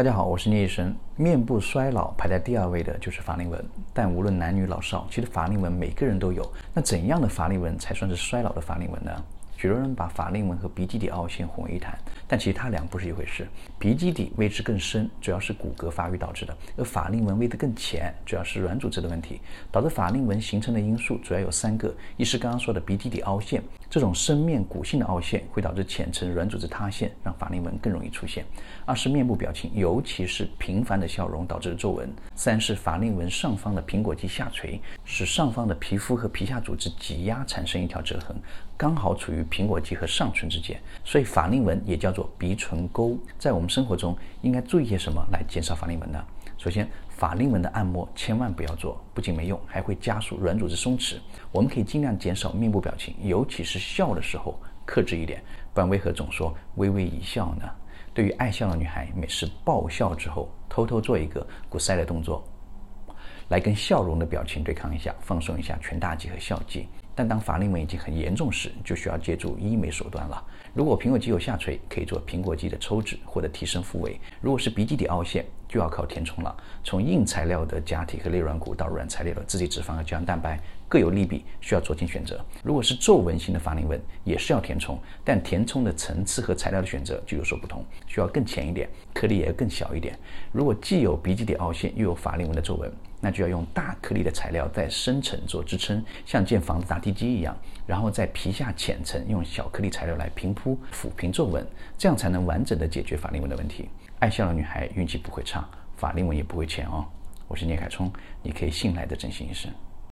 大家好，我是聂医生。面部衰老排在第二位的就是法令纹，但无论男女老少，其实法令纹每个人都有。那怎样的法令纹才算是衰老的法令纹呢？许多人把法令纹和鼻基底凹陷混为一谈，但其实它俩不是一回事。鼻基底位置更深，主要是骨骼发育导致的；而法令纹位置更浅，主要是软组织的问题。导致法令纹形成的因素主要有三个：一是刚刚说的鼻基底凹陷，这种深面骨性的凹陷会导致浅层软组织塌陷，让法令纹更容易出现；二是面部表情，尤其是频繁的笑容导致的皱纹；三是法令纹上方的苹果肌下垂，使上方的皮肤和皮下组织挤压，产生一条折痕，刚好处于。苹果肌和上唇之间，所以法令纹也叫做做鼻唇沟。在我们生活中，应该注意些什么来减少法令纹呢？首先，法令纹的按摩千万不要做，不仅没用，还会加速软组织松弛。我们可以尽量减少面部表情，尤其是笑的时候克制一点。不然为何总说微微一笑呢？对于爱笑的女孩，每次爆笑之后，偷偷做一个鼓腮的动作，来跟笑容的表情对抗一下，放松一下颧大肌和笑肌。但当法令纹已经很严重时，就需要借助医美手段了。如果苹果肌有下垂，可以做苹果肌的抽脂或者提升复位；如果是鼻基底凹陷，就要靠填充了。从硬材料的假体和肋软骨到软材料的自体脂肪和胶原蛋白，各有利弊，需要酌情选择。如果是皱纹型的法令纹，也是要填充，但填充的层次和材料的选择就有所不同，需要更浅一点，颗粒也要更小一点。如果既有鼻基底凹陷，又有法令纹的皱纹，那就要用大颗粒的材料在深层做支撑，像建房子打地地基一样，然后在皮下浅层用小颗粒材料来平铺抚平皱纹，这样才能完整的解决法令纹的问题。爱笑的女孩运气不会差，法令纹也不会浅哦。我是聂凯冲，你可以信赖的整形医生。